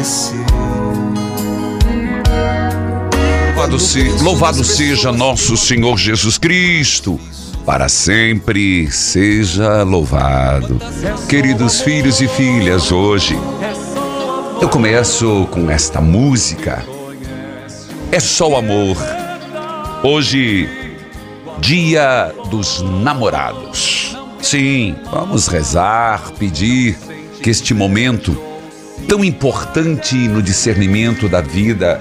Entardecer. Louvado, se- louvado seja nosso Senhor Jesus Cristo, para sempre seja louvado. Queridos filhos e filhas, hoje eu começo com esta música. É só o amor. Hoje, dia dos namorados. Sim, vamos rezar, pedir que este momento tão importante no discernimento da vida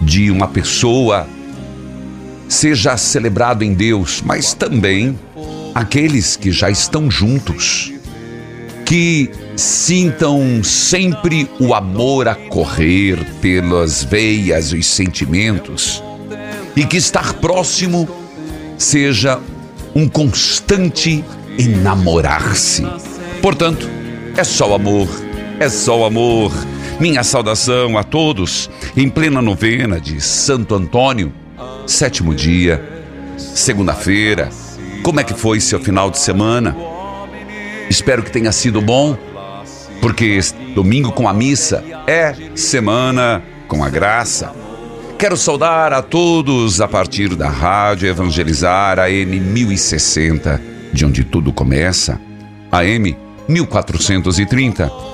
de uma pessoa seja celebrado em Deus, mas também aqueles que já estão juntos, que sintam sempre o amor a correr pelas veias, os sentimentos, e que estar próximo seja um constante enamorar-se. Portanto, é só amor, é só o amor. Minha saudação a todos em plena novena de Santo Antônio, sétimo dia, segunda-feira. Como é que foi seu final de semana? Espero que tenha sido bom, porque domingo com a missa é semana com a graça. Quero saudar a todos a partir da Rádio Evangelizar AM 1060, de onde tudo começa, AM 1430,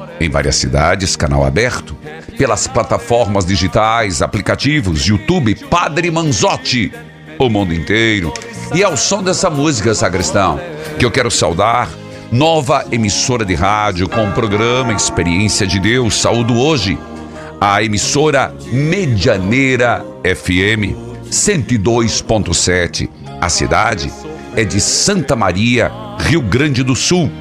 em várias cidades, canal aberto, pelas plataformas digitais, aplicativos, YouTube, Padre Manzotti, o mundo inteiro. E ao som dessa música, sacristão, que eu quero saudar, nova emissora de rádio com o programa Experiência de Deus, saúdo hoje, a emissora Medianeira FM 102.7. A cidade é de Santa Maria, Rio Grande do Sul.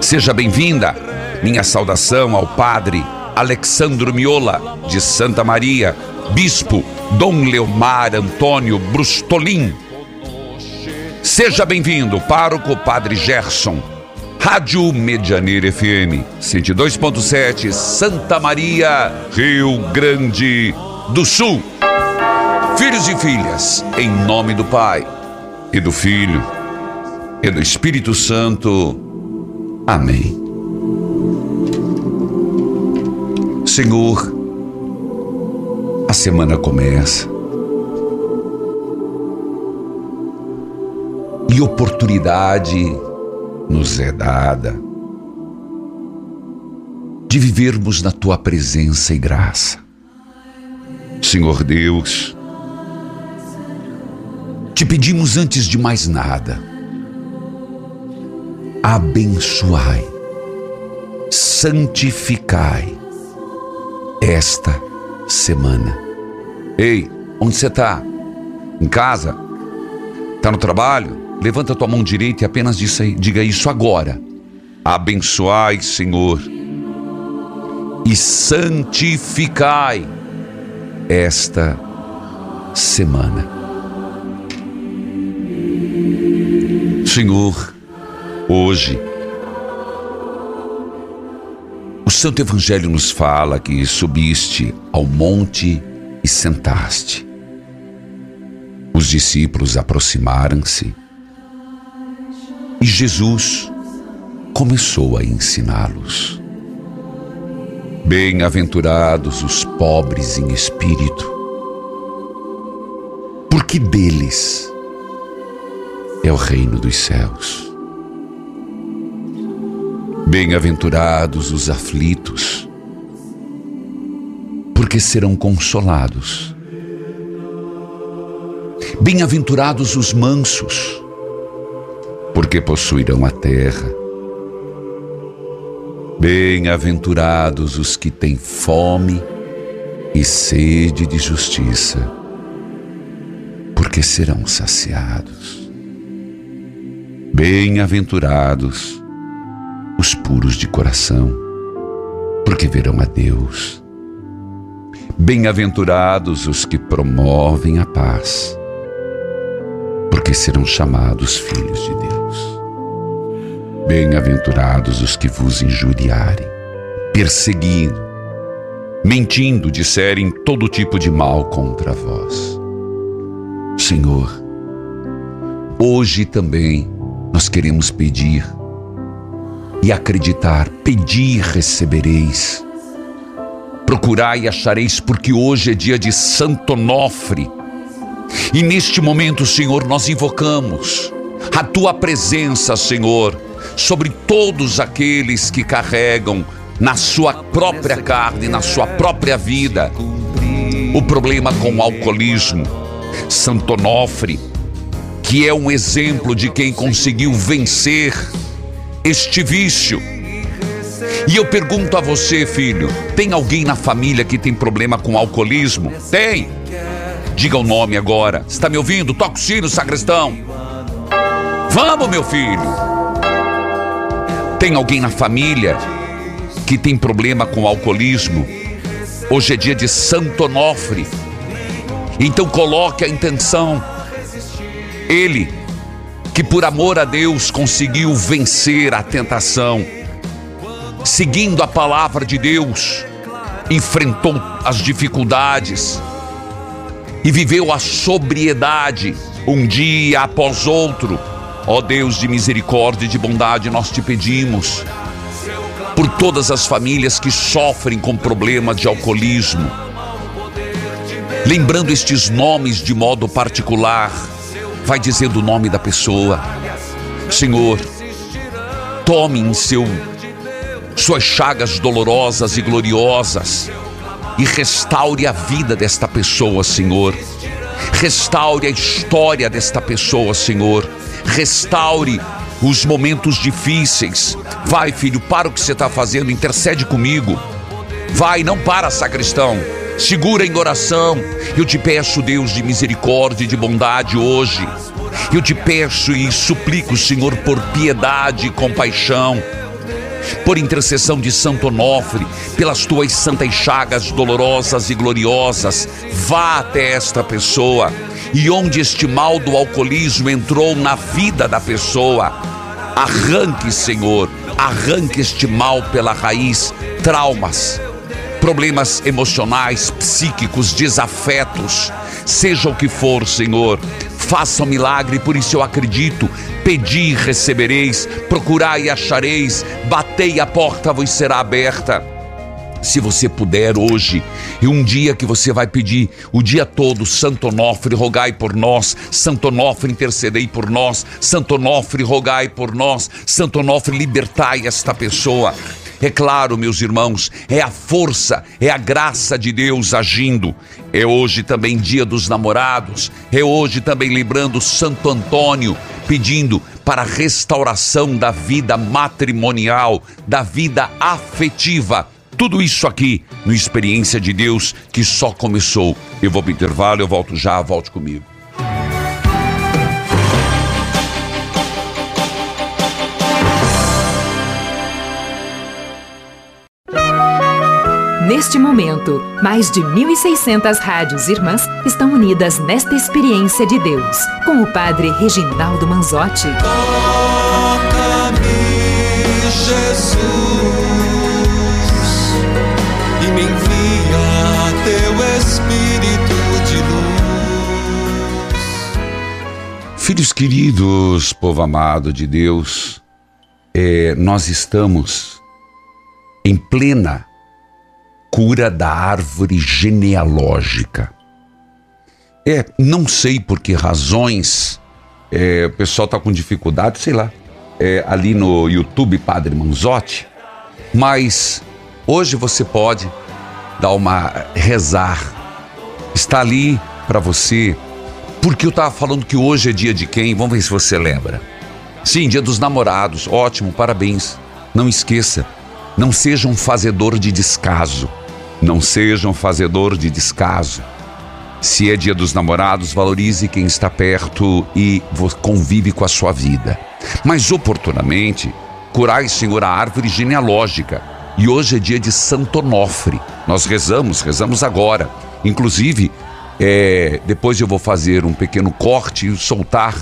Seja bem-vinda. Minha saudação ao padre Alexandro Miola, de Santa Maria, bispo Dom Leomar Antônio Brustolin. Seja bem-vindo, pároco Padre Gerson. Rádio Medianeira FM 102.7, Santa Maria, Rio Grande do Sul. Filhos e filhas, em nome do Pai e do Filho e do Espírito Santo. Amém. Senhor, a semana começa. E oportunidade nos é dada de vivermos na tua presença e graça. Senhor Deus, te pedimos antes de mais nada, abençoai, santificai esta semana. Ei, onde você está? Em casa? Está no trabalho? levanta tua mão direita e apenas diga isso agora. Abençoai, Senhor, e santificai esta semana. Senhor, hoje, Santo Evangelho nos fala que subiste ao monte e sentaste. Os discípulos aproximaram-se e Jesus começou a ensiná-los. Bem-aventurados os pobres em espírito, porque deles é o reino dos céus. Bem-aventurados os aflitos, porque serão consolados. Bem-aventurados os mansos, porque possuirão a terra. Bem-aventurados os que têm fome e sede de justiça, porque serão saciados. Bem-aventurados os puros de coração, porque verão a Deus. Bem-aventurados os que promovem a paz, porque serão chamados filhos de Deus. Bem-aventurados os que vos injuriarem, perseguindo, mentindo, disserem todo tipo de mal contra vós. Senhor, hoje também nós queremos pedir e acreditar. Pedir, recebereis. Procurai e achareis, porque hoje é dia de Santo Onofre. E neste momento, Senhor, nós invocamos a tua presença, Senhor, sobre todos aqueles que carregam na sua própria carne, na sua própria vida, o problema com o alcoolismo. Santo Onofre, que é um exemplo de quem conseguiu vencer este vício. E eu pergunto a você, filho: tem alguém na família que tem problema com alcoolismo? Tem. Diga o nome agora. Está me ouvindo? Toca o sino, sacristão. Vamos, meu filho. Tem alguém na família que tem problema com alcoolismo? Hoje é dia de Santo Onofre. Então coloque a intenção. Ele que por amor a Deus conseguiu vencer a tentação, seguindo a palavra de Deus, enfrentou as dificuldades e viveu a sobriedade um dia após outro. Ó Deus de misericórdia e de bondade, nós te pedimos por todas as famílias que sofrem com problema de alcoolismo. Lembrando estes nomes de modo particular, vai dizendo o nome da pessoa. Senhor, tome em seu suas chagas dolorosas e gloriosas e restaure a vida desta pessoa, Senhor. Restaure a história desta pessoa, Senhor. Restaure os momentos difíceis. Vai, filho, para o que você está fazendo, intercede comigo. Vai, não para, sacristão segura em oração. Eu te peço, Deus de misericórdia e de bondade hoje. Eu te peço e suplico, Senhor, por piedade e compaixão, por intercessão de Santo Onofre, pelas tuas santas chagas dolorosas e gloriosas, vá até esta pessoa. E onde este mal do alcoolismo entrou na vida da pessoa, arranque, Senhor, arranque este mal pela raiz, traumas, problemas emocionais, psíquicos, desafetos, seja o que for, Senhor. Faça um milagre, por isso eu acredito. Pedi e recebereis, procurai e achareis, batei a porta vos será aberta. Se você puder hoje, e um dia que você vai pedir o dia todo, Santo Onofre, rogai por nós, Santo Onofre, intercedei por nós, Santo Onofre, rogai por nós, Santo Onofre, libertai esta pessoa. É claro, meus irmãos, é a força, é a graça de Deus agindo. É hoje também dia dos namorados, é hoje também lembrando Santo Antônio, pedindo para a restauração da vida matrimonial, da vida afetiva. Tudo isso aqui no Experiência de Deus que só começou. Eu vou para o intervalo, eu volto já, volte comigo. Neste momento, mais de 1.600 rádios irmãs estão unidas nesta experiência de Deus, com o Padre Reginaldo Manzotti. Toca-me, Jesus, e me envia teu Espírito de luz. Filhos queridos, povo amado de Deus, é, nós estamos em plena cura da árvore genealógica. É, não sei por que razões é, o pessoal está com dificuldade, sei lá, é, ali no YouTube Padre Manzotti, mas hoje você pode dar uma rezar. Está ali para você, porque eu estava falando que hoje é dia de quem? Vamos ver se você lembra. Sim, dia dos namorados. Ótimo, parabéns. Não esqueça, não seja um fazedor de descaso. Não seja um fazedor de descaso. Se é dia dos namorados, valorize quem está perto e convive com a sua vida. Mas oportunamente, curai, Senhor, a árvore genealógica. E hoje é dia de Santo Onofre. Nós rezamos, rezamos agora. Inclusive, é, depois eu vou fazer um pequeno corte e soltar.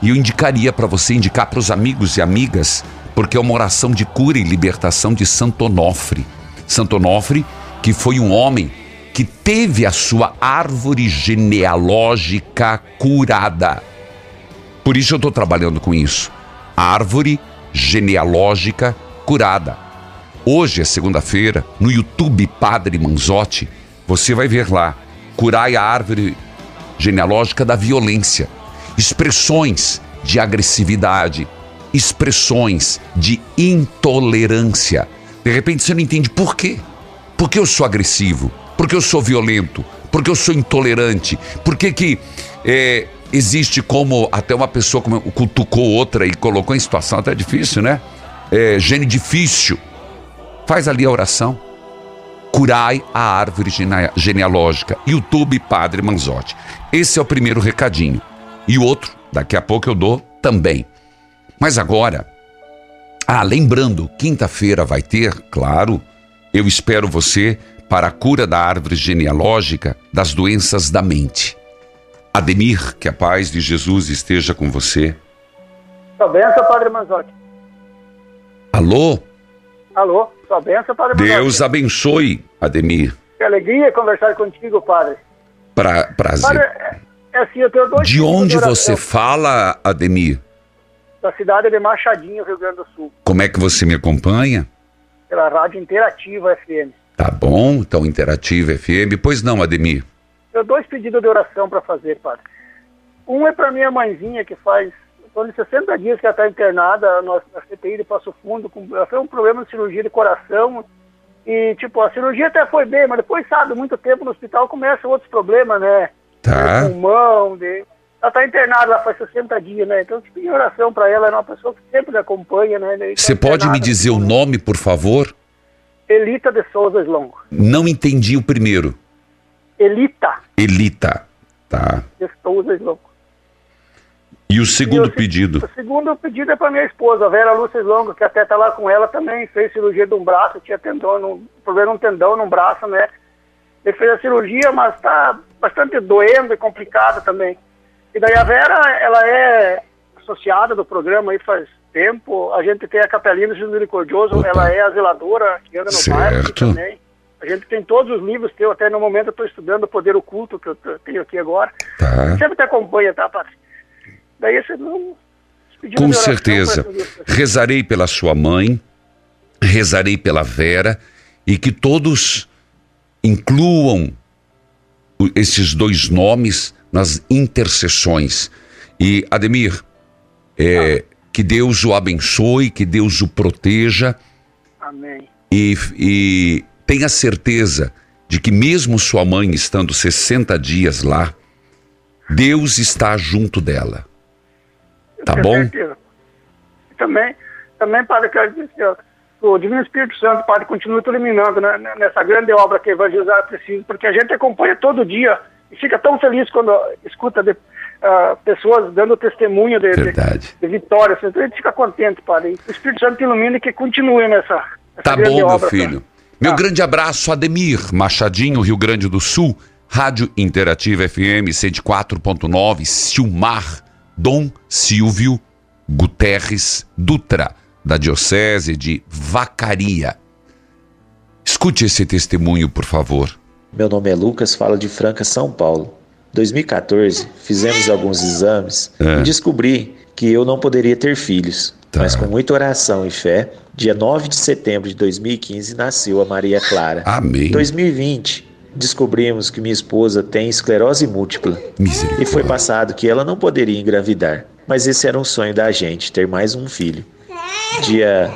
E eu indicaria para você indicar para os amigos e amigas, porque é uma oração de cura e libertação de Santo Onofre. Santo Onofre, que foi um homem que teve a sua árvore genealógica curada. Por isso eu estou trabalhando com isso. Árvore genealógica curada. Hoje é segunda-feira, no YouTube Padre Manzotti, você vai ver lá, curai a árvore genealógica da violência. Expressões de agressividade, expressões de intolerância. De repente você não entende por quê. Por que eu sou agressivo? Porque eu sou violento? Porque eu sou intolerante? Por que que é, existe como até uma pessoa como, cutucou outra e colocou em situação até difícil, né? É, gene difícil. Faz ali a oração. Curai a árvore genealógica. YouTube Padre Manzotti. Esse é o primeiro recadinho. E o outro, daqui a pouco eu dou também. Mas agora, ah, lembrando, quinta-feira vai ter, claro, eu espero você para a cura da árvore genealógica das doenças da mente. Ademir, que a paz de Jesus esteja com você. Sua benção, Padre Manzotti. Alô? Alô, sua benção, Padre Manzotti. Deus abençoe, Ademir. Que alegria conversar contigo, Padre. Pra, prazer. Padre, é, assim, eu tenho dois de onde oração. você fala, Ademir? Da cidade de Machadinho, Rio Grande do Sul. Como é que você me acompanha? Pela Rádio Interativa FM. Tá bom, então Interativa FM. Pois não, Ademir. Eu dois pedidos de oração para fazer, Padre. Um é para minha mãezinha, que faz torno de 60 dias que ela está internada na, na CTI de Passo Fundo. Com, ela foi um problema de cirurgia de coração. E, tipo, a cirurgia até foi bem, mas depois, sabe, muito tempo no hospital começam outros problemas, né? Tá. De pulmão, de... Ela está internada lá faz 60 dias, né? Então, tipo, em oração para ela, é uma pessoa que sempre me acompanha, né? Tá Você pode me dizer o nome, por favor? Elita de Souza Slongo. Não entendi o primeiro. Elita Elita. Tá. de Souza Slongo. E o segundo E o pedido? O segundo pedido é para minha esposa, a Vera Lúcia Slongo, que até tá lá com ela também, fez cirurgia de um braço, tinha tendão, num, problema num tendão num braço, né? Ele fez a cirurgia, mas tá bastante doendo e complicado também. E daí a Vera, ela é associada do programa aí faz tempo, a gente tem a Capelina Misericordioso, Opa. ela é a zeladora que anda no Certo. também. A gente tem todos os livros teus, até no momento eu estou estudando o Poder Oculto, que eu tenho aqui agora. Tá. Sempre te acompanha, tá, Padre? Daí esse não. Com certeza. Rezarei pela sua mãe, rezarei pela Vera e que todos incluam esses dois nomes nas intercessões. E Ademir, é, que Deus o abençoe, que Deus o proteja Amém. e, e tenha certeza de que mesmo sua mãe estando 60 dias lá, Deus está junto dela. Tá bom? certeza. Também, também, Padre, quero dizer o Divino Espírito Santo, Padre, continue te iluminando né, nessa grande obra que evangelizar preciso, porque a gente acompanha todo dia e fica tão feliz quando escuta de, ah, pessoas dando testemunho de, de, de vitória. Então a gente fica contente, Padre. O Espírito Santo ilumina e que continue nessa, nessa Tá bom, meu obra, filho. Meu grande abraço, Ademir Machadinho, Rio Grande do Sul, Rádio Interativa FM 104.9, Silmar, Dom Silvio Guterres Dutra, da Diocese de Vacaria. Escute esse testemunho, por favor. Meu nome é Lucas, falo de Franca, São Paulo. 2014, fizemos alguns exames É. e descobri que eu não poderia ter filhos. Tá. Mas com muita oração e fé, dia 9 de setembro de 2015 nasceu a Maria Clara. Amém. Em 2020, descobrimos que minha esposa tem esclerose múltipla. E foi passado que ela não poderia engravidar. Mas esse era um sonho da gente, ter mais um filho. Dia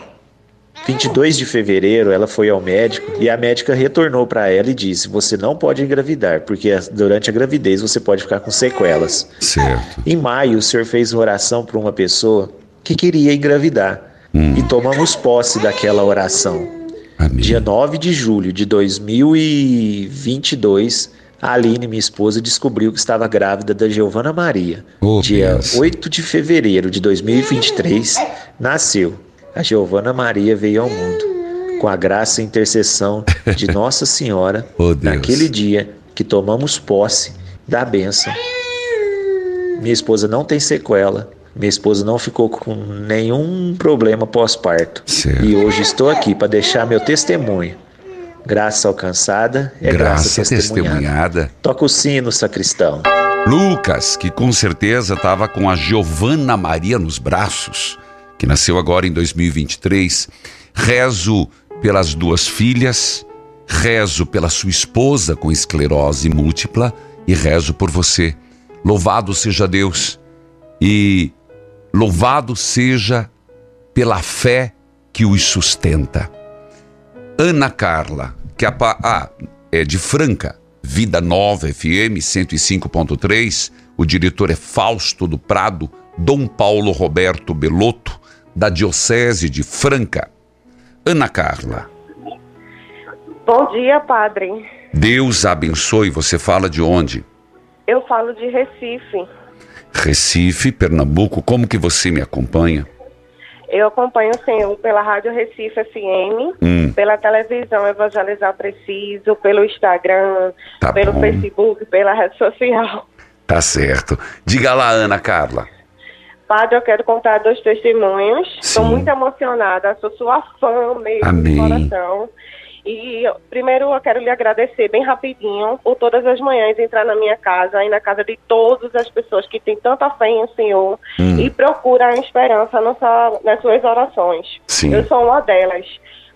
22 de fevereiro, ela foi ao médico e a médica retornou para ela e disse: Você não pode engravidar, porque durante a gravidez você pode ficar com sequelas. Certo. Em maio, o senhor fez uma oração para uma pessoa que queria engravidar. E tomamos posse daquela oração. Amém. Dia 9 de julho de 2022, a Aline, minha esposa, descobriu que estava grávida da Giovana Maria. Oh, Dia benção. 8 de fevereiro de 2023, nasceu. A Giovana Maria veio ao mundo. Com a graça e intercessão de Nossa Senhora, Oh, naquele dia que tomamos posse da bênção. Minha esposa não tem sequela. Minha esposa não ficou com nenhum problema pós-parto. E hoje estou aqui para deixar meu testemunho. Graça alcançada é graça, Graça testemunhada. testemunhada. Toca o sino, sacristão. Lucas, que com certeza estava com a Giovana Maria nos braços, que nasceu agora em 2023. Rezo pelas duas filhas, rezo pela sua esposa com esclerose múltipla e rezo por você. Louvado seja Deus e louvado seja pela fé que os sustenta. Ana Carla, que a, ah, é de Franca, Vida Nova FM 105.3. O diretor é Fausto do Prado, Dom Paulo Roberto Belotto, da Diocese de Franca. Ana Carla, Bom dia, padre. Deus abençoe. Você fala de onde? Eu falo de Recife. Recife, Pernambuco. Como que você me acompanha? Eu acompanho o senhor pela Rádio Recife FM, Hum. pela televisão Evangelizar Preciso, pelo Instagram, Tá pelo bom. Facebook, pela rede social. Tá certo. Diga lá, Ana Carla. Padre, eu quero contar dois testemunhos. Estou muito emocionada, sou sua fã mesmo Amém. de coração. E primeiro eu quero lhe agradecer bem rapidinho por todas as manhãs entrar na minha casa e na casa de todas as pessoas que têm tanta fé em o Senhor Hum. e procuram a esperança nas sua- nas suas orações. Sim. Eu sou uma delas.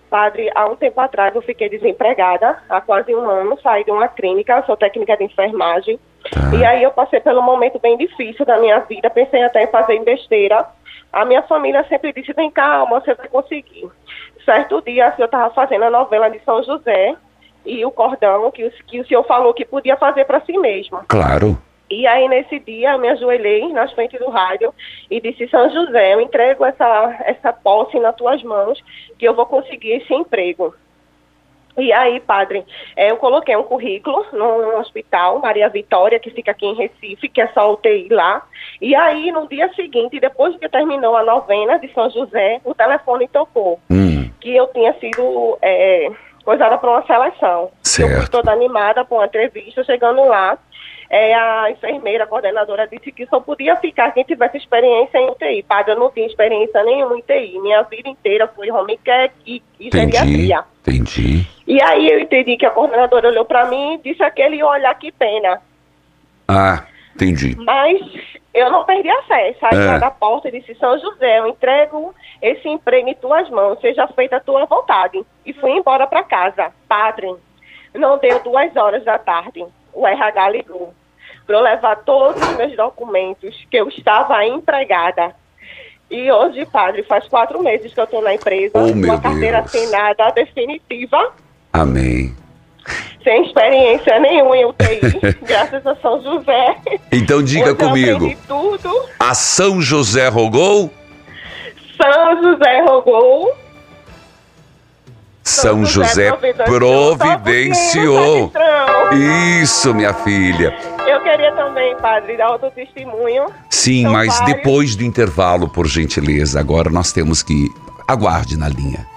Padre, há um tempo atrás eu fiquei desempregada, há quase um ano, saí de uma clínica, sou técnica de enfermagem. Tá. E aí eu passei pelo momento bem difícil da minha vida, pensei até em fazer besteira. A minha família sempre disse, vem calma, você vai conseguir. Certo dia, assim, eu estava fazendo a novela de São José e o cordão que, o- que o senhor falou que podia fazer para si mesmo. Claro. E aí, nesse dia, eu me ajoelhei na frente do rádio e disse: São José, eu entrego essa, essa posse nas tuas mãos, que eu vou conseguir esse emprego. E aí, padre, eh, eu coloquei um currículo no hospital Maria Vitória, que fica aqui em Recife, que é só UTI lá. E aí, no dia seguinte, depois que terminou a novena de São José, o telefone tocou Hum. que eu tinha sido é, coisada para uma seleção. Eu fui Certo. toda animada para uma entrevista, chegando lá, é, a enfermeira, a coordenadora, disse que só podia ficar quem tivesse experiência em UTI. Padre, eu não tinha experiência nenhuma em UTI. Minha vida inteira foi home care e, e geriatria. Entendi. E aí eu entendi que a coordenadora olhou para mim e disse aquele olhar que pena. Ah, entendi. Mas eu não perdi a fé. Saí É. da porta e disse, São José, eu entrego esse emprego em tuas mãos, seja feita a tua vontade. E fui embora para casa. Padre, não deu duas horas da tarde. O RH ligou para eu levar todos os meus documentos, que eu estava empregada. E hoje, padre, faz quatro meses que eu estou na empresa, Oh, com a carteira Deus. assinada definitiva, Amém. sem experiência nenhuma em UTI, graças a São José. Então diga comigo. tudo. A São José rogou? São José rogou. São José providenciou. Tá, Isso, minha filha. Eu queria também, padre, dar outro testemunho. Sim, São mas vários. depois do intervalo, por gentileza, agora nós temos que. Aguarde na linha.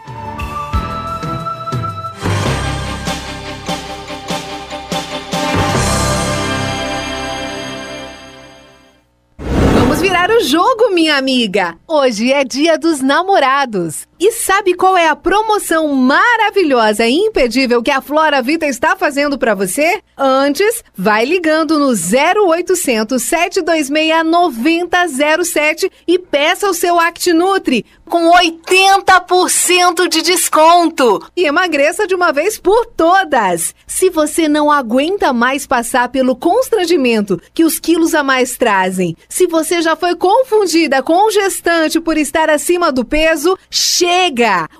Vamos virar o jogo, minha amiga. Hoje é dia dos namorados. E sabe qual é a promoção maravilhosa e imperdível que a Flora Vida está fazendo para você? Antes, vai ligando no 0800 726 9007 e peça o seu ActiNutri com 80% de desconto. E emagreça de uma vez por todas. Se você não aguenta mais passar pelo constrangimento que os quilos a mais trazem, se você já foi confundida com o gestante por estar acima do peso, chega!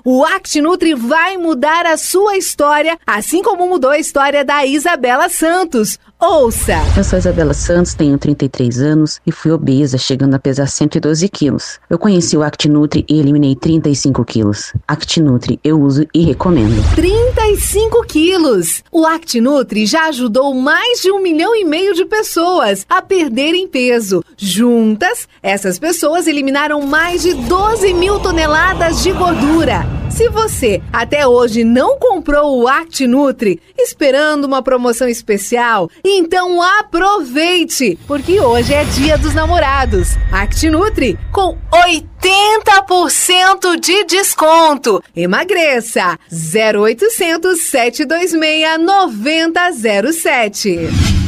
O ActiNutri vai mudar a sua história, assim como mudou a história da Isabela Santos. Ouça! Eu sou Isabela Santos, tenho 33 anos e fui obesa, chegando a pesar 112 quilos. Eu conheci o ActiNutri e eliminei 35 quilos. ActiNutri eu uso e recomendo. 35 quilos! O ActiNutri já ajudou mais de um milhão e meio de pessoas a perderem peso. Juntas, essas pessoas eliminaram mais de 12 mil toneladas de gordura. Se você até hoje não comprou o ActiNutri, esperando uma promoção especial, então aproveite, porque hoje é dia dos namorados. ActiNutri com 80% de desconto. Emagreça 0800 726 9007.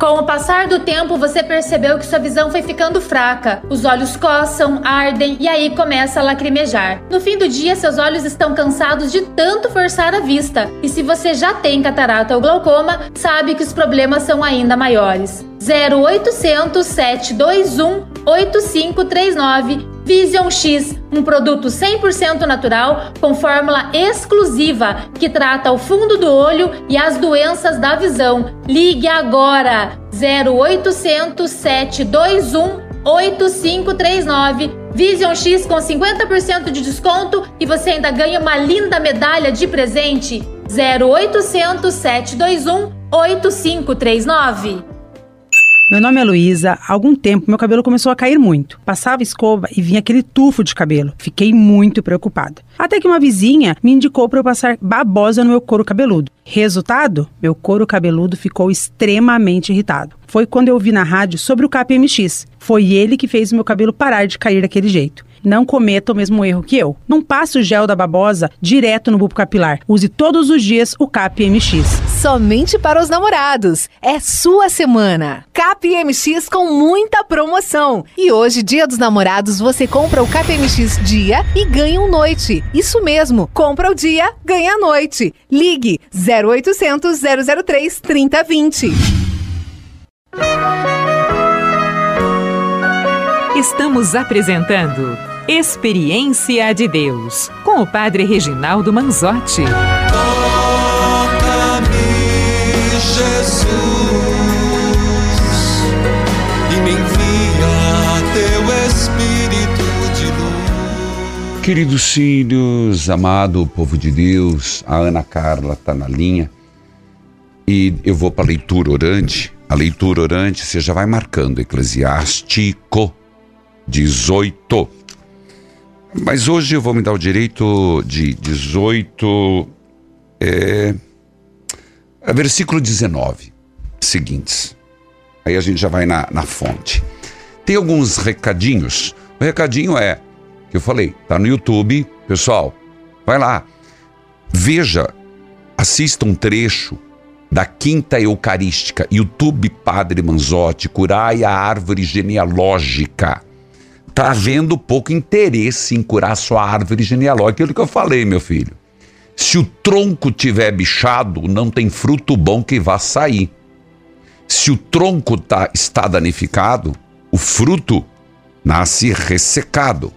Com o passar do tempo, você percebeu que sua visão foi ficando fraca. Os olhos coçam, ardem e aí começa a lacrimejar. No fim do dia, seus olhos estão cansados de tanto forçar a vista. E se você já tem catarata ou glaucoma, sabe que os problemas são ainda maiores. 0800 721 8539 Vision X, um produto 100% natural com fórmula exclusiva que trata o fundo do olho e as doenças da visão. Ligue agora 0800 721 8539 Vision X com 50% de desconto e você ainda ganha uma linda medalha de presente. 0800 721 8539 meu nome é Luísa. Há algum tempo meu cabelo começou a cair muito. Passava escova e vinha aquele tufo de cabelo. Fiquei muito preocupada. Até que uma vizinha me indicou para eu passar babosa no meu couro cabeludo. Resultado? Meu couro cabeludo ficou extremamente irritado. Foi quando eu ouvi na rádio sobre o KPMX. Foi ele que fez o meu cabelo parar de cair daquele jeito. Não cometa o mesmo erro que eu. Não passe o gel da babosa direto no bulbo capilar. Use todos os dias o CAP-MX. Somente para os namorados. É sua semana. CAP-MX com muita promoção. E hoje, dia dos namorados, você compra o CAP-MX dia e ganha um noite. Isso mesmo. Compra o dia, ganha a noite. Ligue 0800 003 3020. Estamos apresentando Experiência de Deus, com o Padre Reginaldo Manzotti. Toca-me, Jesus, e me envia teu Espírito de luz. Queridos filhos, amado povo de Deus, a Ana Carla está na linha e eu vou para a leitura orante. A leitura orante você já vai marcando Eclesiástico 18. Mas hoje eu vou me dar o direito de 18, é, é, versículo 19, seguintes. Aí a gente já vai na, na fonte. Tem alguns recadinhos. O recadinho é, que eu falei, tá no YouTube, pessoal, vai lá, veja, assista um trecho da Quinta Eucarística, YouTube Padre Manzotti, Curai a Árvore Genealógica está havendo pouco interesse em curar sua árvore genealógica. Aquilo que eu falei, meu filho. Se o tronco tiver bichado, não tem fruto bom que vá sair. Se o tronco tá, está danificado, o fruto nasce ressecado.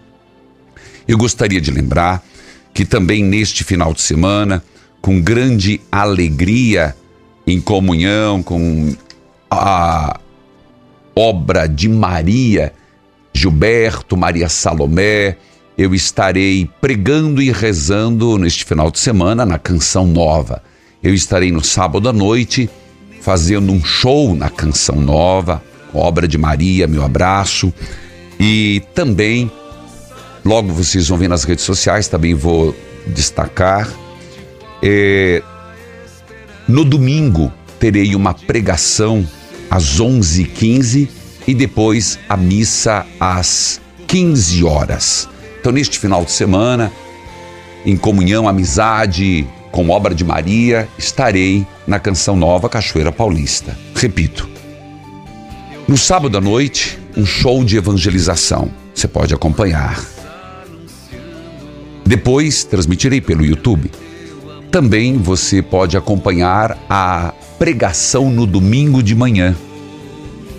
Eu gostaria de lembrar que também neste final de semana, com grande alegria, em comunhão com a obra de Maria, Gilberto, Maria Salomé, eu estarei pregando e rezando neste final de semana na Canção Nova. Eu estarei no sábado à noite fazendo um show na Canção Nova, obra de Maria, meu abraço. E também, logo vocês vão ver nas redes sociais, também vou destacar. É, no domingo terei uma pregação às 11h15 e depois a missa às 15 horas. Então, neste final de semana, em comunhão, amizade com obra de Maria, estarei na Canção Nova Cachoeira Paulista. Repito, no sábado à noite, um show de evangelização. Você pode acompanhar. Depois, transmitirei pelo YouTube. Também você pode acompanhar a pregação no domingo de manhã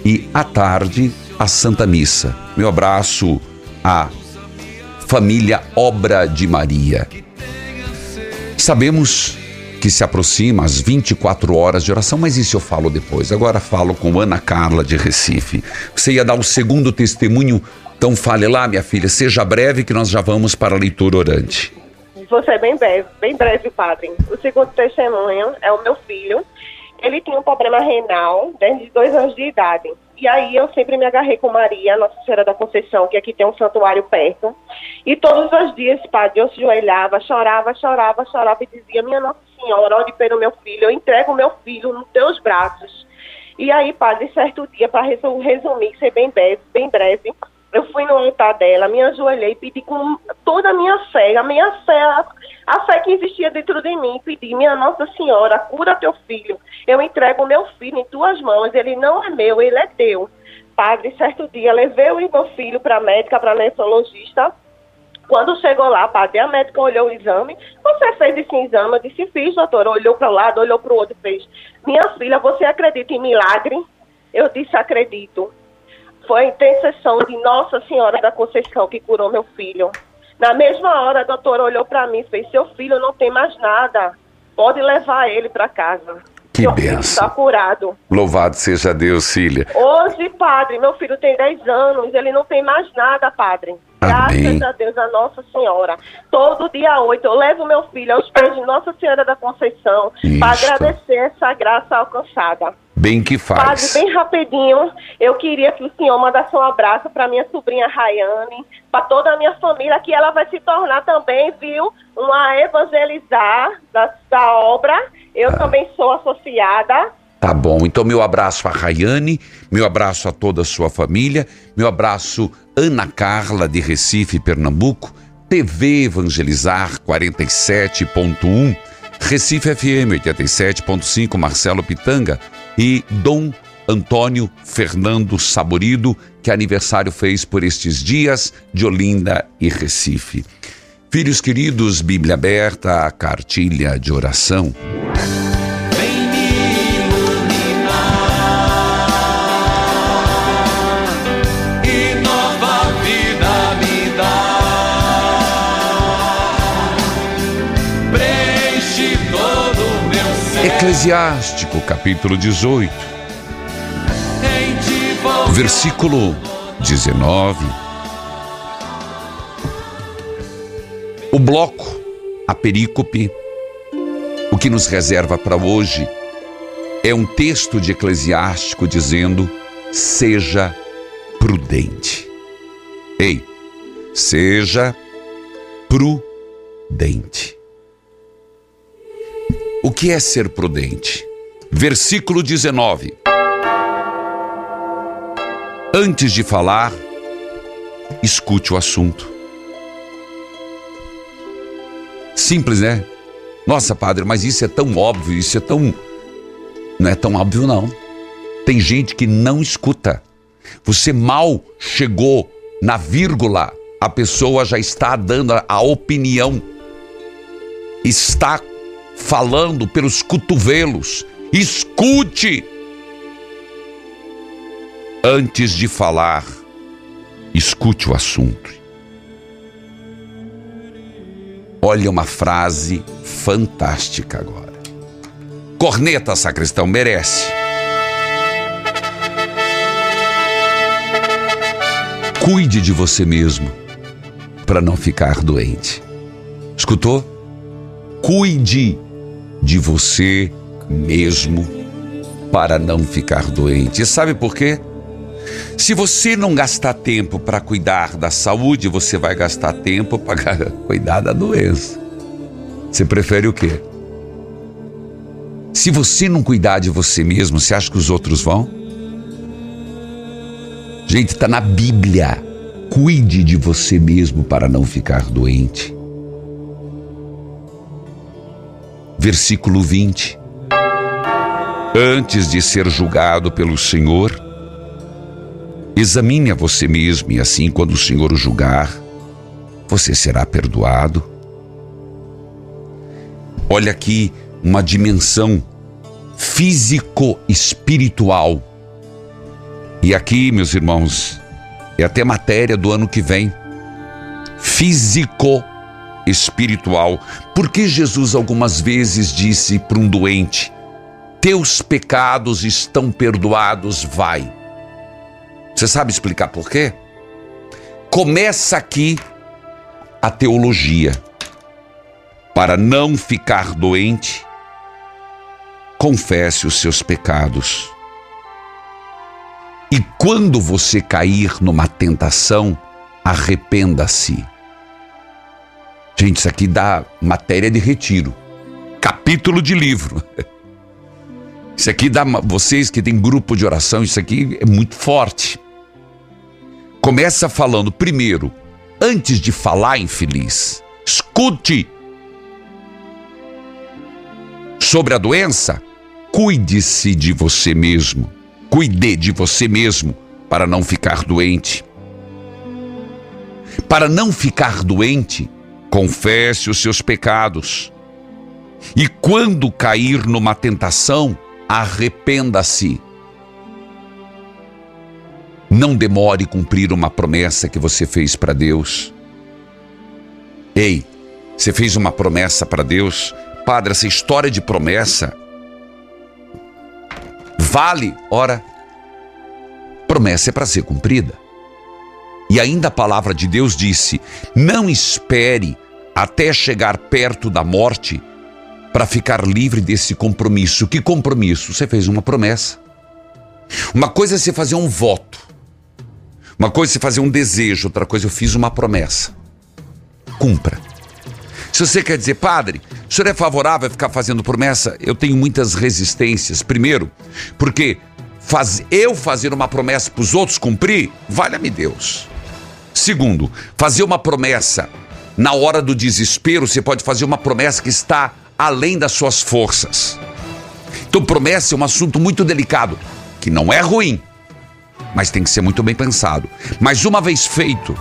e à tarde a Santa Missa. Meu abraço à família Obra de Maria. Sabemos que se aproxima às 24 horas de oração, mas isso eu falo depois. Agora falo com Ana Carla de Recife. Você ia dar o segundo testemunho, então fale lá, minha filha, seja breve que nós já vamos para a leitura orante. Vou ser bem breve, bem breve, padre. O segundo testemunho é o meu filho. Ele tinha um problema renal desde dois anos de idade. E aí eu sempre me agarrei com Maria, Nossa Senhora da Conceição, que aqui tem um santuário perto. E todos os dias, padre, eu se joelhava, chorava, chorava, chorava e dizia, minha Nossa Senhora, ore pelo meu filho, eu entrego meu filho nos teus braços. E aí, padre, certo dia, para resumir, ser bem breve, bem breve, eu fui no altar dela, me ajoelhei e pedi com toda a minha fé, a minha fé, a, a fé que existia dentro de mim, pedi, minha Nossa Senhora, cura teu filho. Eu entrego meu filho em tuas mãos, ele não é meu, ele é teu. Padre, certo dia, levei o meu filho para a médica, para a nefrologista, quando chegou lá, padre, a médica olhou o exame. Você fez esse exame? Eu disse, fiz, doutor. Olhou para o lado, olhou para o outro fez. Minha filha, você acredita em milagre? Eu disse, acredito. Foi a intercessão de Nossa Senhora da Conceição que curou meu filho. Na mesma hora, a doutora olhou para mim e fez: Seu filho não tem mais nada. Pode levar ele para casa. Que meu benção. está curado. Louvado seja Deus, filha. Hoje, padre, meu filho tem 10 anos, ele não tem mais nada, padre. Amém. Graças a Deus, a Nossa Senhora. Todo dia 8 eu levo meu filho aos pés de Nossa Senhora da Conceição para agradecer essa graça alcançada. Bem que faz. bem rapidinho, eu queria que o senhor mandasse um abraço para minha sobrinha Rayane, para toda a minha família, que ela vai se tornar também, viu, uma evangelizar da, da obra. Eu Ah. também sou associada. Tá bom, então meu abraço a Rayane, meu abraço a toda a sua família, meu abraço Ana Carla de Recife, Pernambuco, TV Evangelizar 47.1, Recife FM 87.5, Marcelo Pitanga e Dom Antônio Fernando Saborido, que aniversário fez por estes dias de Olinda e Recife. Filhos queridos, Bíblia aberta, cartilha de oração. Eclesiástico, capítulo 18, Em ti vou versículo 19. O bloco, a perícope, o que nos reserva para hoje é um texto de Eclesiástico dizendo: seja prudente. Ei, seja prudente. O que é ser prudente? Versículo 19. Antes de falar, escute o assunto. Simples, né? Nossa, padre, mas isso é tão óbvio, isso é tão. Não é tão óbvio, não. Tem gente que não escuta. Você mal chegou na vírgula, a pessoa já está dando a- opinião. Está falando pelos cotovelos. Escute! Antes de falar, escute o assunto. Olha uma frase fantástica agora. Corneta, sacristão, merece. Cuide de você mesmo para não ficar doente. Escutou? Cuide de você mesmo para não ficar doente. E sabe por quê? Se você não gastar tempo para cuidar da saúde, você vai gastar tempo para cuidar da doença. Você prefere o quê? Se você não cuidar de você mesmo, você acha que os outros vão? Gente, está na Bíblia. Cuide de você mesmo para não ficar doente. Versículo 20. Antes de ser julgado pelo Senhor, examine a você mesmo e assim, quando o Senhor o julgar, você será perdoado. Olha aqui uma dimensão físico-espiritual. E aqui, meus irmãos, é até matéria do ano que vem. Físico-espiritual. Porque Jesus algumas vezes disse para um doente: Teus pecados estão perdoados, vai. Você sabe explicar por quê? Começa aqui a teologia. Para não ficar doente, confesse os seus pecados. E quando você cair numa tentação, arrependa-se. Gente, isso aqui dá matéria de retiro. Capítulo de livro. Isso aqui dá vocês que têm grupo de oração, isso aqui é muito forte. Começa falando primeiro, antes de falar infeliz, escute sobre a doença, cuide-se de você mesmo. Cuide de você mesmo para não ficar doente. Para não ficar doente, confesse os seus pecados. E quando cair numa tentação, arrependa-se. Não demore cumprir uma promessa que você fez para Deus. Ei, você fez uma promessa para Deus? Padre, essa história de promessa vale, ora, promessa é para ser cumprida. E ainda a palavra de Deus disse: não espere até chegar perto da morte para ficar livre desse compromisso. Que compromisso? Você fez uma promessa. Uma coisa é você fazer um voto. Uma coisa é você fazer um desejo, outra coisa eu fiz uma promessa. Cumpra. Se você quer dizer, padre, o senhor é favorável a ficar fazendo promessa? Eu tenho muitas resistências. Primeiro, porque faz, eu fazer uma promessa para os outros cumprir, valha-me Deus. Segundo, fazer uma promessa na hora do desespero, você pode fazer uma promessa que está além das suas forças. Então, promessa é um assunto muito delicado, que não é ruim, mas tem que ser muito bem pensado. Mas uma vez feito,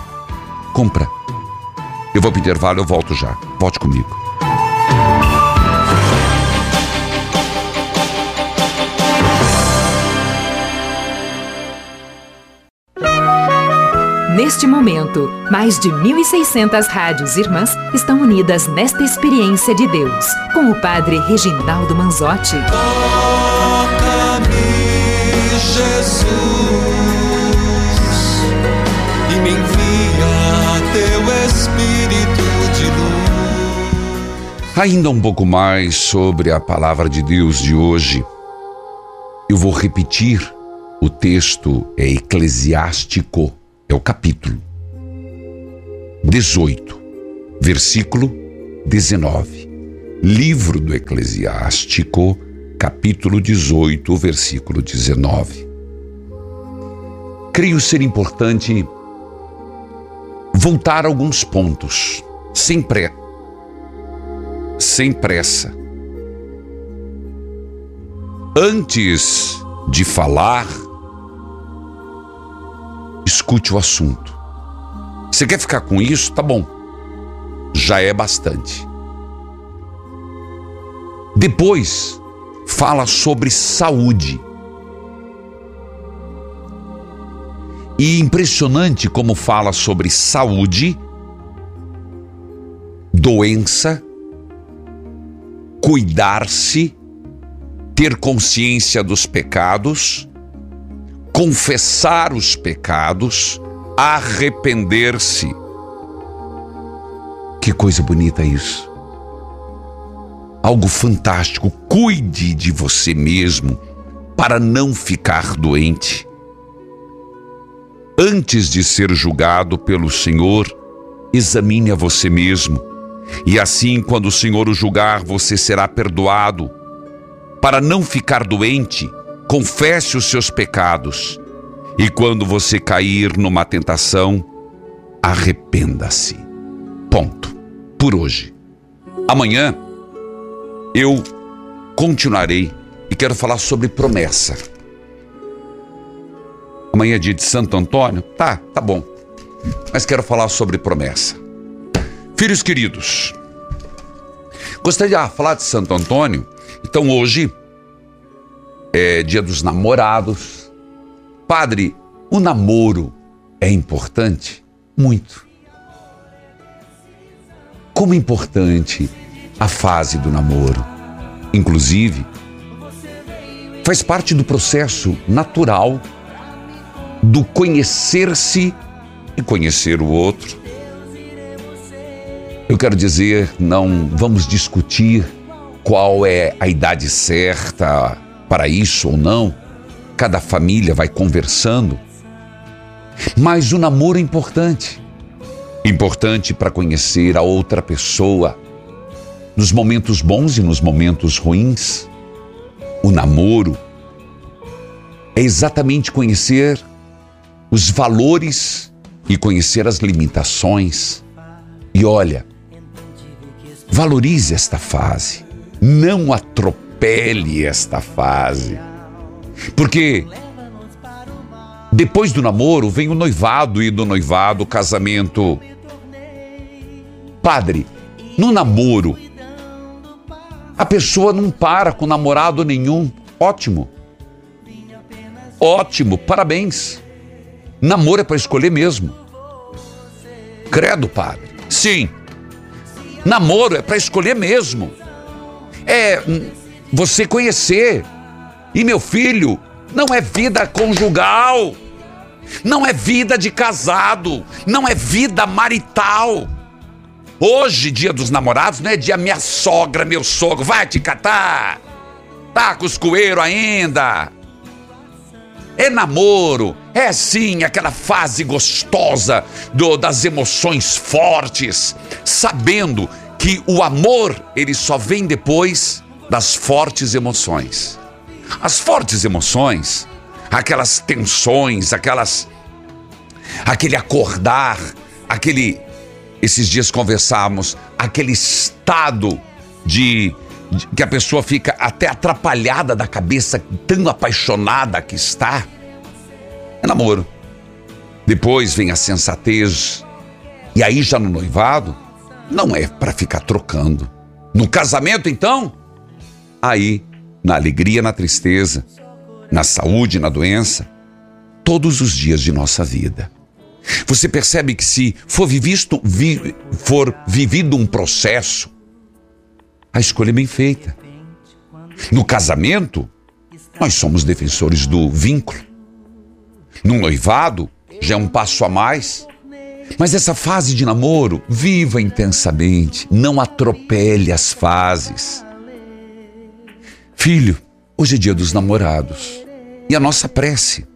cumpra. Eu vou pro intervalo, eu volto já. Volte comigo. Neste momento, mais de 1.600 rádios irmãs estão unidas nesta experiência de Deus, com o Padre Reginaldo Manzotti. Toca-me, Jesus, e me envia teu Espírito de luz. Ainda um pouco mais sobre a palavra de Deus de hoje. Eu vou repetir. O texto é eclesiástico, é o capítulo 18, versículo 19. Livro do Eclesiástico, capítulo 18, versículo 19. Creio ser importante voltar a alguns pontos, sem, pré, sem pressa. Antes de falar, escute o assunto. Você quer ficar com isso? Tá bom. Já é bastante. Depois, fala sobre saúde. E impressionante como fala sobre saúde, doença, cuidar-se, ter consciência dos pecados, confessar os pecados, arrepender-se. Que coisa bonita isso. Algo fantástico. Cuide de você mesmo para não ficar doente. Antes de ser julgado pelo Senhor, examine a você mesmo. E assim, quando o Senhor o julgar, você será perdoado. Para não ficar doente, confesse os seus pecados E quando você cair numa tentação, arrependa-se. Ponto. Por hoje. Amanhã eu continuarei e quero falar sobre promessa. Amanhã é dia de Santo Antônio? Tá, tá bom. Mas quero falar sobre promessa. Filhos queridos, gostaria de falar de Santo Antônio. Então hoje é dia dos namorados. Padre, o namoro é importante? Muito. Como é importante a fase do namoro. Inclusive, faz parte do processo natural do conhecer-se e conhecer o outro. Eu quero dizer, não vamos discutir qual é a idade certa para isso ou não. Cada família vai conversando. Mas o namoro é importante. Importante para conhecer a outra pessoa nos momentos bons e nos momentos ruins. O namoro é exatamente conhecer os valores e conhecer as limitações. E olha, valorize esta fase, não atropele esta fase. Porque depois do namoro vem o noivado e do noivado o casamento. Padre, no namoro, a pessoa não para com namorado nenhum. Ótimo. Ótimo, parabéns. Namoro é para escolher mesmo. Credo, padre. Sim. Namoro é para escolher mesmo. É hum, você conhecer. E meu filho, não é vida conjugal. Não é vida de casado. Não é vida marital. Hoje, dia dos namorados, não é dia minha sogra, meu sogro, vai te catar. Tá com os coelhos ainda. É namoro, é sim aquela fase gostosa do, das emoções fortes, sabendo que o amor ele só vem depois das fortes emoções. As fortes emoções, aquelas tensões, aquelas aquele acordar, aquele esses dias conversávamos, aquele estado de, de, que a pessoa fica até atrapalhada da cabeça, tão apaixonada que está. É namoro. Depois vem a sensatez. E aí já no noivado, não é para ficar trocando. No casamento, então, aí, na alegria, na tristeza, na saúde, na doença, todos os dias de nossa vida. Você percebe que se for vivido, vi, for vivido um processo, a escolha é bem feita. No casamento, nós somos defensores do vínculo. No noivado, já é um passo a mais. Mas essa fase de namoro, viva intensamente, não atropele as fases. Filho, hoje é dia dos namorados. E a nossa prece,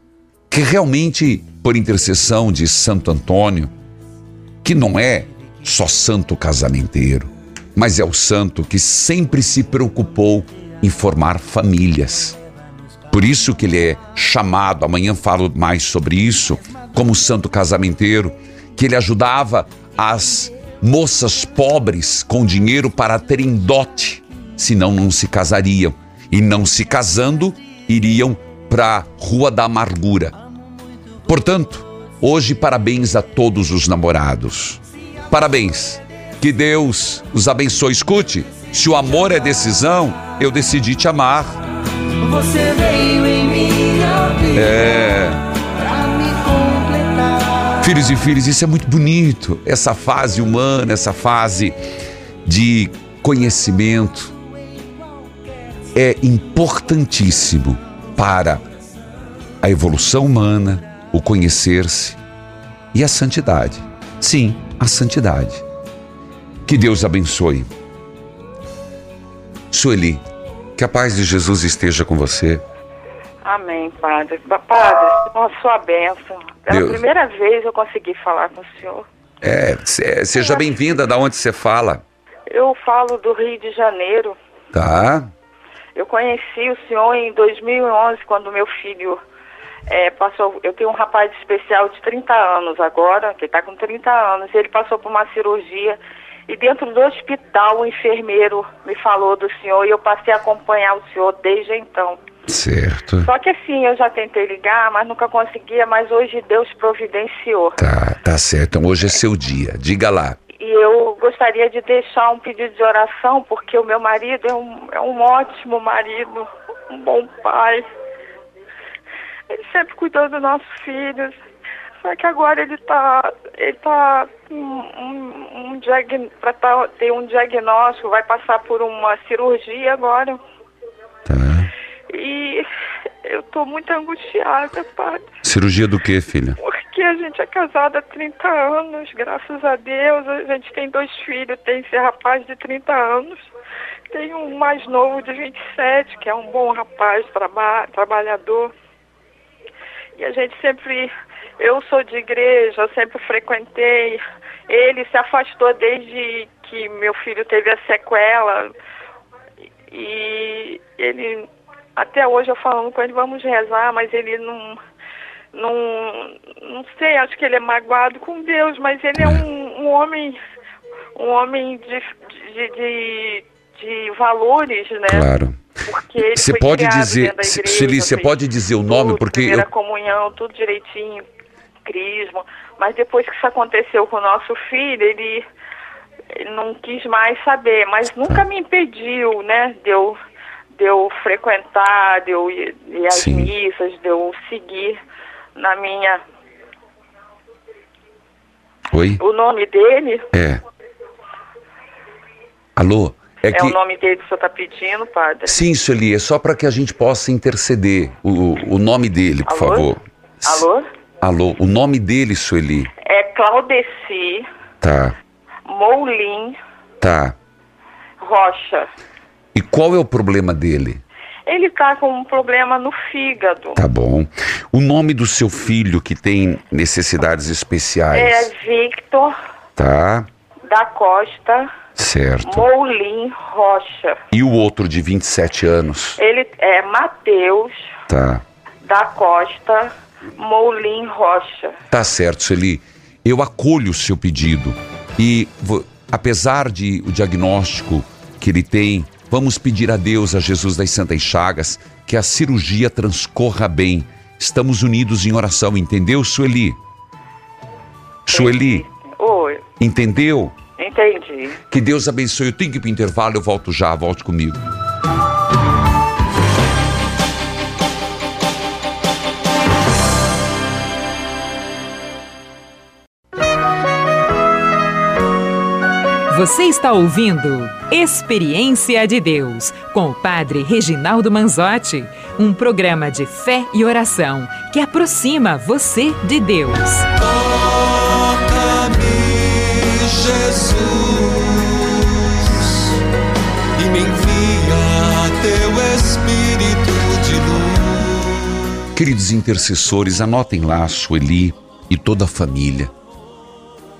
que realmente por intercessão de Santo Antônio, que não é só santo casamenteiro, mas é o santo que sempre se preocupou em formar famílias. Por isso que ele é chamado, amanhã falo mais sobre isso, como santo casamenteiro, que ele ajudava as moças pobres com dinheiro para terem dote, senão não se casariam. E não se casando, iriam para a Rua da Amargura Portanto, hoje parabéns a todos os namorados. Parabéns. Que Deus os abençoe. Escute, se o amor é decisão, eu decidi te amar. Você veio em minha vida. É. Filhos e filhas, isso é muito bonito. Essa fase humana, essa fase de conhecimento é importantíssimo para a evolução humana, o conhecer-se e a santidade. Sim, a santidade. Que Deus abençoe. Sueli, que a paz de Jesus esteja com você. Amém, Padre. Padre, com a sua bênção. Pela Deus. primeira vez eu consegui falar com o senhor. É, seja bem-vinda da onde você fala. Eu falo do Rio de Janeiro. Tá. Eu conheci o senhor em 2011, quando meu filho é, passou, eu tenho um rapaz especial de 30 anos agora, que está com 30 anos, ele passou por uma cirurgia e dentro do hospital o enfermeiro me falou do senhor e eu passei a acompanhar o senhor desde então. Certo. Só que assim, eu já tentei ligar, mas nunca conseguia, mas hoje Deus providenciou. Tá, tá certo. Então hoje é seu dia. Diga lá. E eu gostaria de deixar um pedido de oração, porque o meu marido é um, é um ótimo marido, um bom pai. Ele sempre cuidou dos nossos filhos. Só que agora ele tá. Ele tá um, um, um pra tá, ter um diagnóstico, vai passar por uma cirurgia agora. Tá. E eu tô muito angustiada, padre. Cirurgia do que, filha? Porque a gente é casada há 30 anos, graças a Deus. A gente tem dois filhos, tem esse rapaz de 30 anos. Tem um mais novo de 27, que é um bom rapaz, traba trabalhador. E a gente sempre. Eu sou de igreja, sempre frequentei. Ele se afastou desde que meu filho teve a sequela. E ele. Até hoje eu falando com ele, vamos rezar, mas ele não. Não, não sei, acho que ele é magoado com Deus, mas ele é um, um homem. Um homem de, de, de, de valores, né? Claro. Porque ele Você pode dizer, Sueli, você pode dizer o nome, tudo, porque primeira eu, comunhão, tudo direitinho, crisma. Mas depois que isso aconteceu com o nosso filho, ele, ele não quis mais saber, mas nunca me impediu, né, de eu, de eu frequentar, de eu ir, ir às Sim. missas, de eu seguir na minha... Oi? O nome dele É. Alô? É é, que o nome dele que o senhor está pedindo, padre. Sim, Sueli, é só para que a gente possa interceder o, o nome dele, por Alô? favor. Alô? Alô, o nome dele, Sueli. É Claudeci Tá, Moulin tá. Rocha. E qual é o problema dele? Ele tá com um problema no fígado. Tá bom. O nome do seu filho que tem necessidades É especiais. Victor Tá, da Costa certo. Moulin Rocha. E o outro de 27 anos? Ele é Matheus Tá. da Costa Moulin Rocha. Tá certo, Sueli. Eu acolho o seu pedido. E apesar de o diagnóstico que ele tem, vamos pedir a Deus, a Jesus das Santas Chagas, que a cirurgia transcorra bem. Estamos unidos em oração, entendeu, Sueli? Sueli, Oi, entendeu? entendi. Que Deus abençoe. Eu tenho que ir para intervalo, eu volto já, volte comigo. Você está ouvindo Experiência de Deus com o Padre Reginaldo Manzotti, um programa de fé e oração que aproxima você de Deus. Toca-me, Jesus, e me envia teu Espírito de luz. Queridos intercessores, anotem lá a Sueli e toda a família.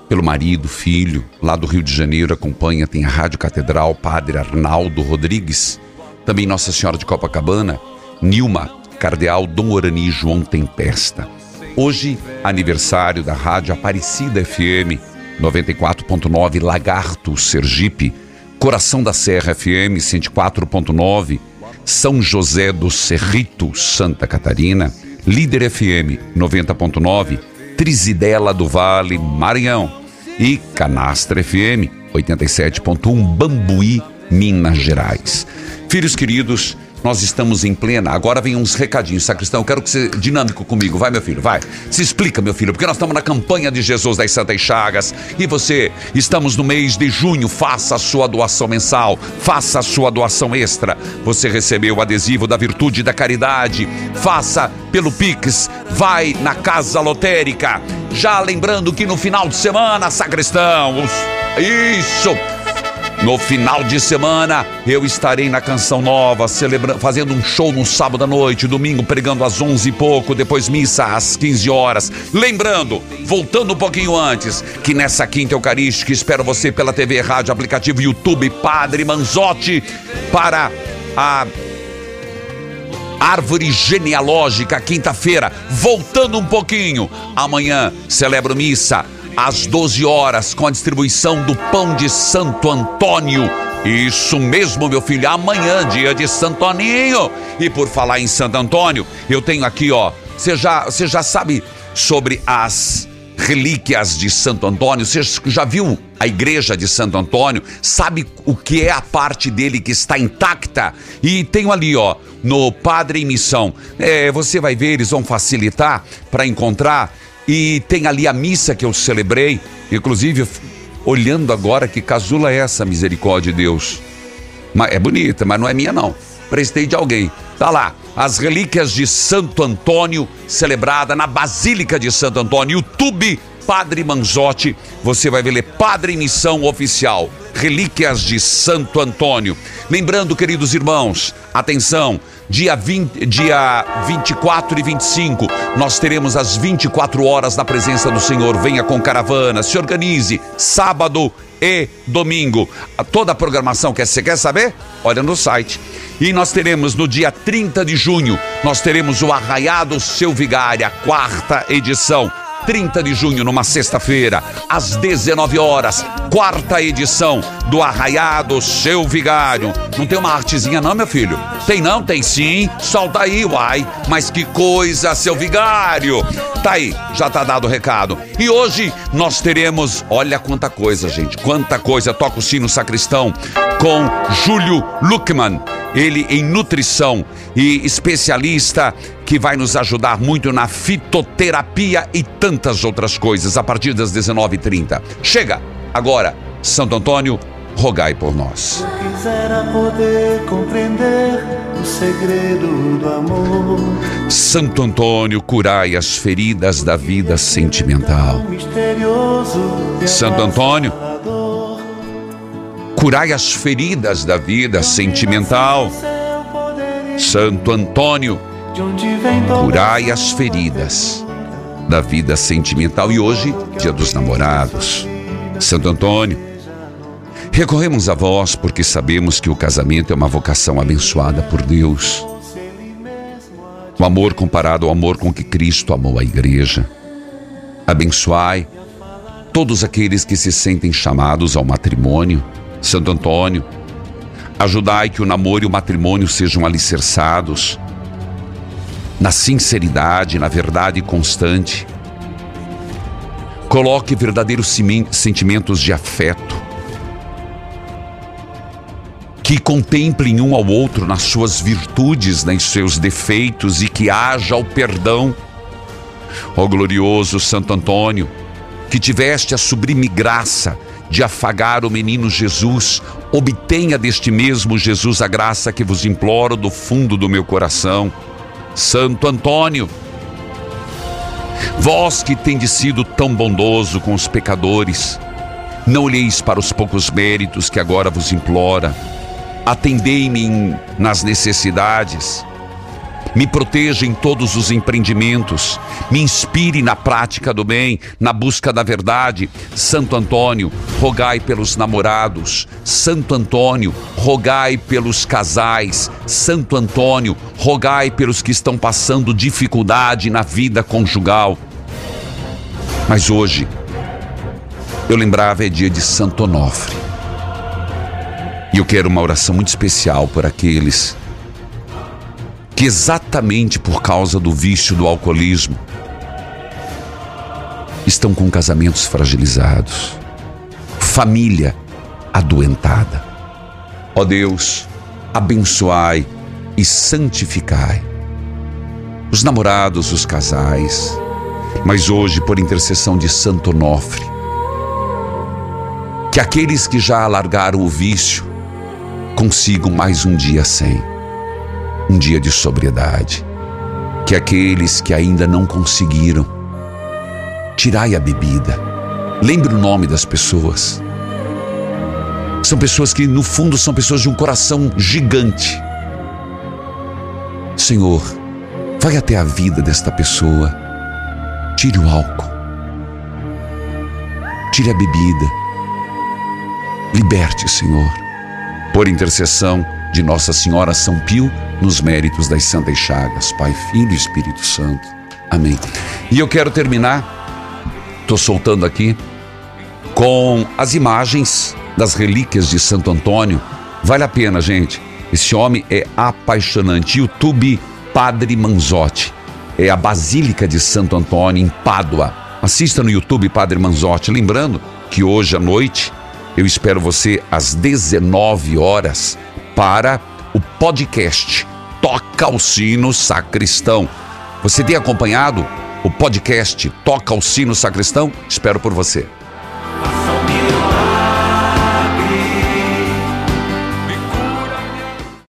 Pelo marido, filho, lá do Rio de Janeiro, acompanha, tem a Rádio Catedral, Padre Arnaldo Rodrigues. Também Nossa Senhora de Copacabana, Nilma, Cardeal Dom Orani João Tempesta. Hoje, aniversário da Rádio Aparecida FM, 94.9 Lagarto, Sergipe. Coração da Serra FM, 104.9 São José do Cerrito, Santa Catarina. Líder FM, 90.9 Trizidela do Vale, Maranhão. E Canastra FM 87.1 Bambuí, Minas Gerais. Filhos queridos, nós estamos em plena. Agora vem uns recadinhos, sacristão. Eu quero que você dinâmico comigo. Vai, meu filho, vai. Se explica, meu filho, porque nós estamos na campanha de Jesus das Santas Chagas. E você, estamos no mês de junho. Faça a sua doação mensal, faça a sua doação extra. Você recebeu o adesivo da virtude e da caridade. Faça pelo Pix. Vai na Casa Lotérica. Já lembrando que no final de semana, sacristão, isso! No final de semana, eu estarei na Canção Nova, celebra... fazendo um show no sábado à noite, domingo pregando às 11 e pouco, depois missa às 15 horas. Lembrando, voltando um pouquinho antes, que nessa quinta eucarística espero você pela TV, rádio, aplicativo, YouTube, Padre Manzotti, para a árvore genealógica, quinta-feira, voltando um pouquinho. Amanhã celebro missa às 12 horas com a distribuição do pão de Santo Antônio. Isso mesmo, meu filho, amanhã, dia de Santo Aninho. E por falar em Santo Antônio, eu tenho aqui, ó, você já, você já sabe sobre as relíquias de Santo Antônio. Você já viu a igreja de Santo Antônio? Sabe o que é a parte dele que está intacta? E tenho ali, ó, no Padre em Missão. É, você vai ver, eles vão facilitar para encontrar. E tem ali a missa que eu celebrei. Inclusive, olhando agora que casula é essa, misericórdia de Deus. É bonita, mas não é minha, não. Prestei de alguém. Tá lá, as relíquias de Santo Antônio, celebrada na Basílica de Santo Antônio. YouTube Padre Manzotti, você vai ver Padre em Missão Oficial, Relíquias de Santo Antônio. Lembrando, queridos irmãos, atenção, dia, 20, dia 24 e 25, nós teremos as 24 horas na presença do Senhor. Venha com caravana, se organize, sábado e domingo. Toda a programação que você quer saber? Olha no site. E nós teremos no dia 30 de junho, nós teremos o Arraiado Seu Vigário, a quarta edição. 30 de junho, numa sexta-feira, às 19 horas, quarta edição do Arraiado Seu Vigário. Não tem uma artezinha não, meu filho? Tem não? Tem sim. Solta aí, uai. Mas que coisa, seu vigário. Tá aí, já tá dado o recado. E hoje nós teremos, olha quanta coisa, gente, quanta coisa. Toca o sino sacristão com Júlio Luckman ele em nutrição e especialista que vai nos ajudar muito na fitoterapia e tantas outras coisas a partir das 19h30. Chega agora, Santo Antônio, rogai por nós. Quisera poder compreender o segredo do amor. Santo Antônio, curai as feridas da vida sentimental. Santo Antônio, curai as feridas da vida sentimental. Santo Antônio, curai as feridas da vida sentimental. E hoje, dia dos namorados. Santo Antônio, recorremos a vós porque sabemos que o casamento é uma vocação abençoada por Deus. O amor comparado ao amor com que Cristo amou a igreja. Abençoai todos aqueles que se sentem chamados ao matrimônio Santo Antônio, ajudai que o namoro e o matrimônio sejam alicerçados na sinceridade, na verdade constante. Coloque verdadeiros sentimentos de afeto. Que contemplem um ao outro nas suas virtudes, nos seus defeitos e que haja o perdão. Ó glorioso Santo Antônio, que tiveste a sublime graça de afagar o menino Jesus, obtenha deste mesmo Jesus a graça que vos imploro do fundo do meu coração. Santo Antônio, vós que tendes sido tão bondoso com os pecadores, não olheis para os poucos méritos que agora vos implora, atendei-me nas necessidades me proteja em todos os empreendimentos, me inspire na prática do bem, na busca da verdade. Santo Antônio, rogai pelos namorados. Santo Antônio, rogai pelos casais. Santo Antônio, rogai pelos que estão passando dificuldade na vida conjugal. Mas hoje, eu lembrava é dia de Santo Onofre. E eu quero uma oração muito especial por aqueles que exatamente por causa do vício do alcoolismo estão com casamentos fragilizados, família adoentada. Ó Deus, abençoai e santificai os namorados, os casais, mas hoje, por intercessão de Santo Onofre, que aqueles que já alargaram o vício consigam mais um dia sem um dia de sobriedade. Que aqueles que ainda não conseguiram, tirai a bebida. Lembre o nome das pessoas. São pessoas que, no fundo, são pessoas de um coração gigante. Senhor, vai até a vida desta pessoa. Tire o álcool. Tire a bebida. Liberte, Senhor. Por intercessão de Nossa Senhora São Pio nos méritos das Santas Chagas, Pai, Filho e Espírito Santo. Amém. E eu quero terminar, estou soltando aqui, com as imagens das relíquias de Santo Antônio. Vale a pena, gente. Esse homem é apaixonante. YouTube Padre Manzotti. É a Basílica de Santo Antônio, em Pádua. Assista no YouTube Padre Manzotti. Lembrando que hoje à noite eu espero você às 19 horas para o podcast Toca o Sino Sacristão. Você tem acompanhado o podcast Toca o Sino Sacristão? Espero por você.